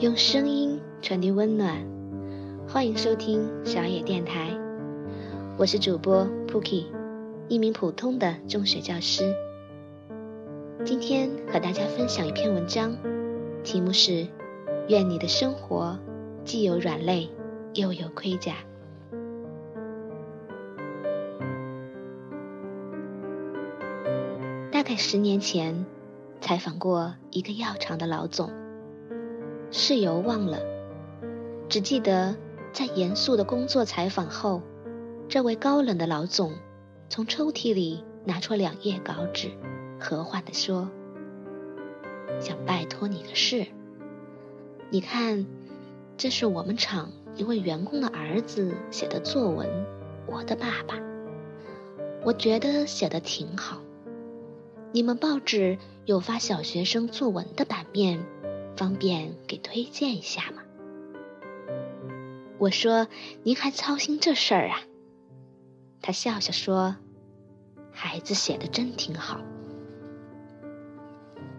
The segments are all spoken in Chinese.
用声音传递温暖，欢迎收听小野电台。我是主播 Pookie，一名普通的中学教师。今天和大家分享一篇文章，题目是“愿你的生活既有软肋，又有盔甲”。大概十年前，采访过一个药厂的老总。事由忘了，只记得在严肃的工作采访后，这位高冷的老总从抽屉里拿出两页稿纸，和缓地说：“想拜托你个事。你看，这是我们厂一位员工的儿子写的作文，《我的爸爸》，我觉得写的挺好。你们报纸有发小学生作文的版面。”方便给推荐一下吗？我说：“您还操心这事儿啊？”他笑笑说：“孩子写的真挺好。”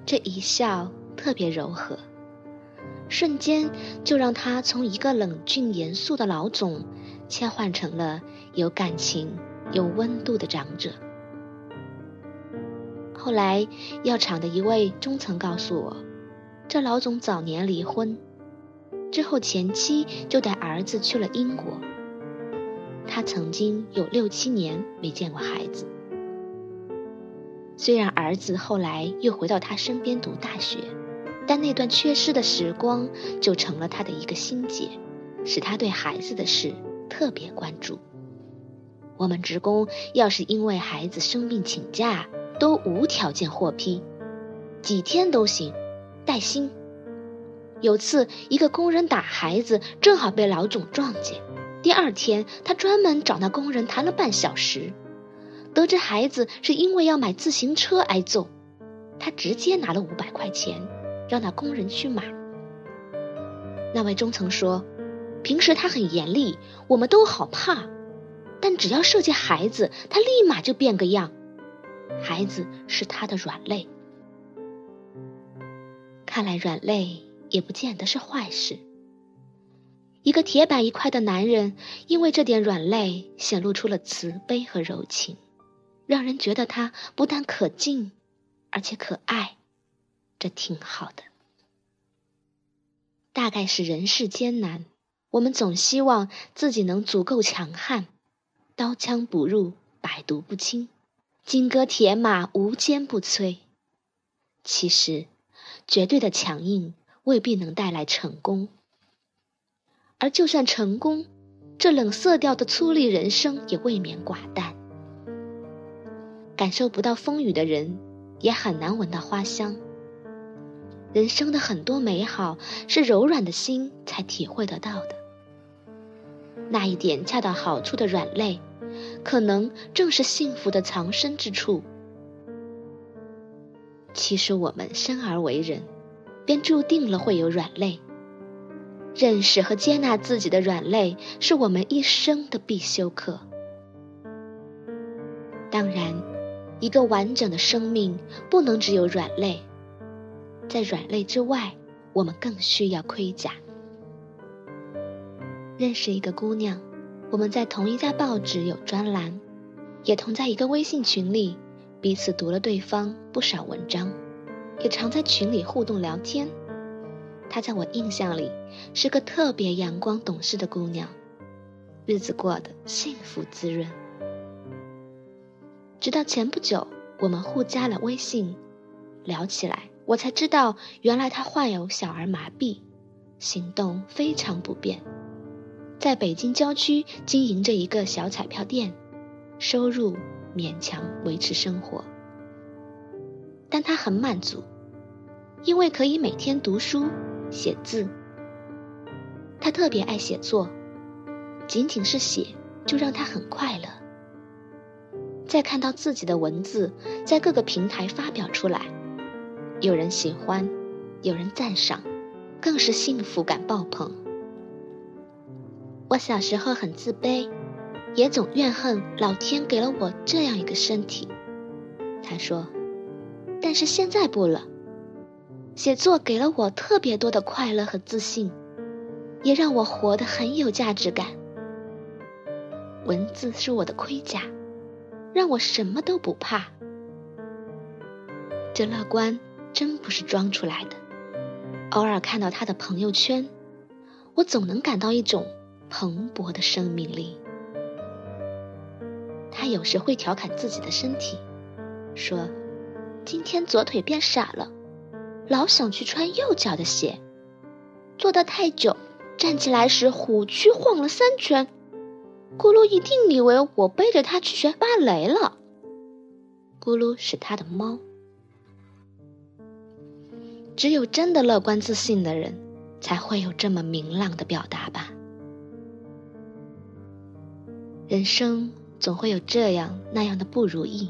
这一笑特别柔和，瞬间就让他从一个冷峻严肃的老总，切换成了有感情、有温度的长者。后来，药厂的一位中层告诉我。这老总早年离婚，之后前妻就带儿子去了英国。他曾经有六七年没见过孩子。虽然儿子后来又回到他身边读大学，但那段缺失的时光就成了他的一个心结，使他对孩子的事特别关注。我们职工要是因为孩子生病请假，都无条件获批，几天都行。带薪。有次，一个工人打孩子，正好被老总撞见。第二天，他专门找那工人谈了半小时，得知孩子是因为要买自行车挨揍，他直接拿了五百块钱，让那工人去买。那位中层说：“平时他很严厉，我们都好怕，但只要涉及孩子，他立马就变个样。孩子是他的软肋。”看来软肋也不见得是坏事。一个铁板一块的男人，因为这点软肋，显露出了慈悲和柔情，让人觉得他不但可敬，而且可爱，这挺好的。大概是人世艰难，我们总希望自己能足够强悍，刀枪不入，百毒不侵，金戈铁马，无坚不摧。其实。绝对的强硬未必能带来成功，而就算成功，这冷色调的粗粝人生也未免寡淡。感受不到风雨的人，也很难闻到花香。人生的很多美好，是柔软的心才体会得到的。那一点恰到好处的软肋，可能正是幸福的藏身之处。其实我们生而为人，便注定了会有软肋。认识和接纳自己的软肋，是我们一生的必修课。当然，一个完整的生命不能只有软肋，在软肋之外，我们更需要盔甲。认识一个姑娘，我们在同一家报纸有专栏，也同在一个微信群里。彼此读了对方不少文章，也常在群里互动聊天。她在我印象里是个特别阳光懂事的姑娘，日子过得幸福滋润。直到前不久，我们互加了微信，聊起来，我才知道原来她患有小儿麻痹，行动非常不便，在北京郊区经营着一个小彩票店，收入。勉强维持生活，但他很满足，因为可以每天读书写字。他特别爱写作，仅仅是写就让他很快乐。再看到自己的文字在各个平台发表出来，有人喜欢，有人赞赏，更是幸福感爆棚。我小时候很自卑。也总怨恨老天给了我这样一个身体，他说：“但是现在不了，写作给了我特别多的快乐和自信，也让我活得很有价值感。文字是我的盔甲，让我什么都不怕。这乐观真不是装出来的。偶尔看到他的朋友圈，我总能感到一种蓬勃的生命力。有时会调侃自己的身体，说：“今天左腿变傻了，老想去穿右脚的鞋，坐得太久，站起来时虎躯晃了三圈。咕噜一定以为我背着他去学芭蕾了。咕噜是他的猫。只有真的乐观自信的人，才会有这么明朗的表达吧。人生。总会有这样那样的不如意，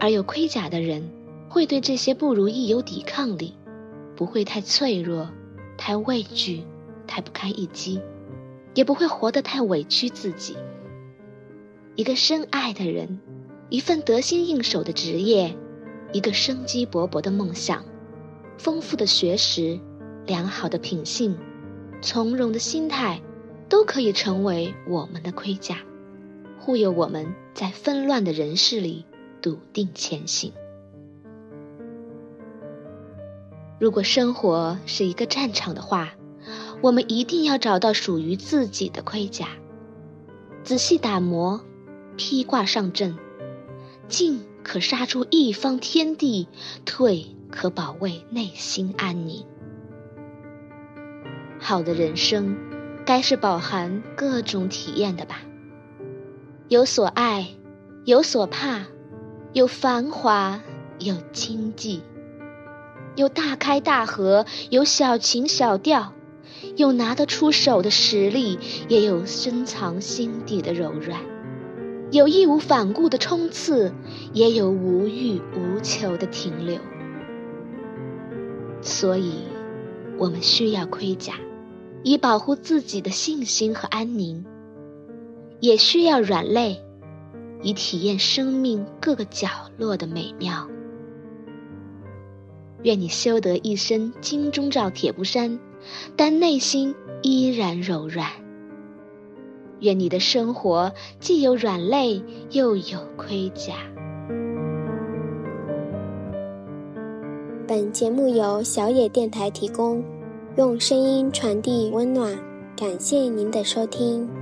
而有盔甲的人会对这些不如意有抵抗力，不会太脆弱、太畏惧、太不堪一击，也不会活得太委屈自己。一个深爱的人，一份得心应手的职业，一个生机勃勃的梦想，丰富的学识，良好的品性，从容的心态，都可以成为我们的盔甲。护佑我们在纷乱的人世里笃定前行。如果生活是一个战场的话，我们一定要找到属于自己的盔甲，仔细打磨，披挂上阵。进可杀出一方天地，退可保卫内心安宁。好的人生，该是饱含各种体验的吧。有所爱，有所怕，有繁华，有经济，有大开大合，有小情小调，有拿得出手的实力，也有深藏心底的柔软，有义无反顾的冲刺，也有无欲无求的停留。所以，我们需要盔甲，以保护自己的信心和安宁。也需要软肋，以体验生命各个角落的美妙。愿你修得一身金钟罩铁布衫，但内心依然柔软。愿你的生活既有软肋，又有盔甲。本节目由小野电台提供，用声音传递温暖。感谢您的收听。